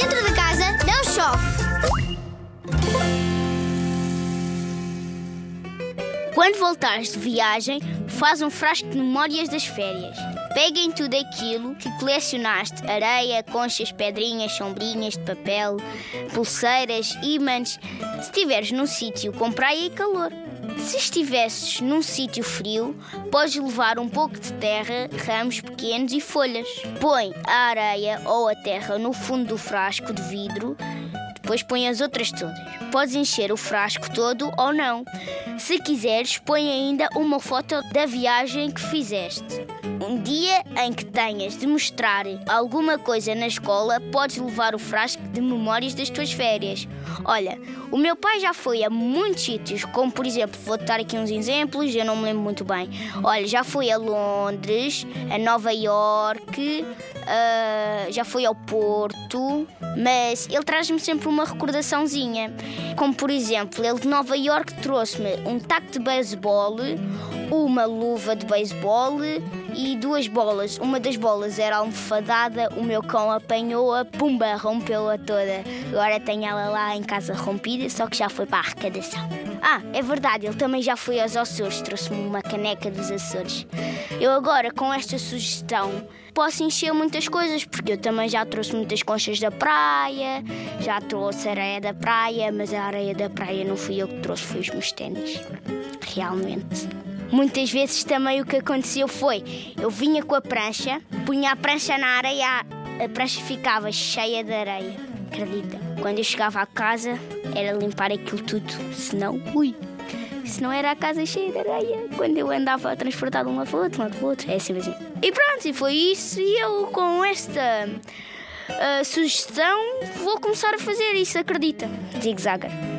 Dentro da casa não chove. Quando voltares de viagem, faz um frasco de memórias das férias. Pega em tudo aquilo que colecionaste: areia, conchas, pedrinhas, sombrinhas de papel, pulseiras, ímãs. Se estiveres num sítio com praia e calor. Se estivesses num sítio frio, podes levar um pouco de terra, ramos pequenos e folhas. Põe a areia ou a terra no fundo do frasco de vidro, depois põe as outras todas. Podes encher o frasco todo ou não. Se quiseres, põe ainda uma foto da viagem que fizeste. Um dia em que tenhas de mostrar alguma coisa na escola, podes levar o frasco de memórias das tuas férias. Olha, o meu pai já foi a muitos sítios, como por exemplo, vou dar aqui uns exemplos, eu não me lembro muito bem. Olha, já foi a Londres, a Nova York, uh, já foi ao Porto, mas ele traz-me sempre uma recordaçãozinha. Como por exemplo, ele de Nova York trouxe-me um taco de beisebol, uma luva de beisebol e duas bolas. Uma das bolas era almofadada, o meu cão apanhou-a, pumba, rompeu-a toda. Agora tenho ela lá em casa rompida, só que já foi para a arrecadação. Ah, é verdade, ele também já foi aos Açores, trouxe-me uma caneca dos Açores. Eu agora, com esta sugestão, posso encher muitas coisas, porque eu também já trouxe muitas conchas da praia, já trouxe areia da praia, mas a areia da praia não fui eu que trouxe, foi os meus ténis. Realmente. Muitas vezes também o que aconteceu foi, eu vinha com a prancha, punha a prancha na areia, a prancha ficava cheia de areia. Acredita? Quando eu chegava à casa, era limpar aquilo tudo, senão, ui, se não era a casa cheia de areia, quando eu andava a transportar de um lado para o outro, um lado para o outro, é sempre assim. E pronto, e foi isso, e eu com esta uh, sugestão vou começar a fazer isso, acredita? Zig Zagger.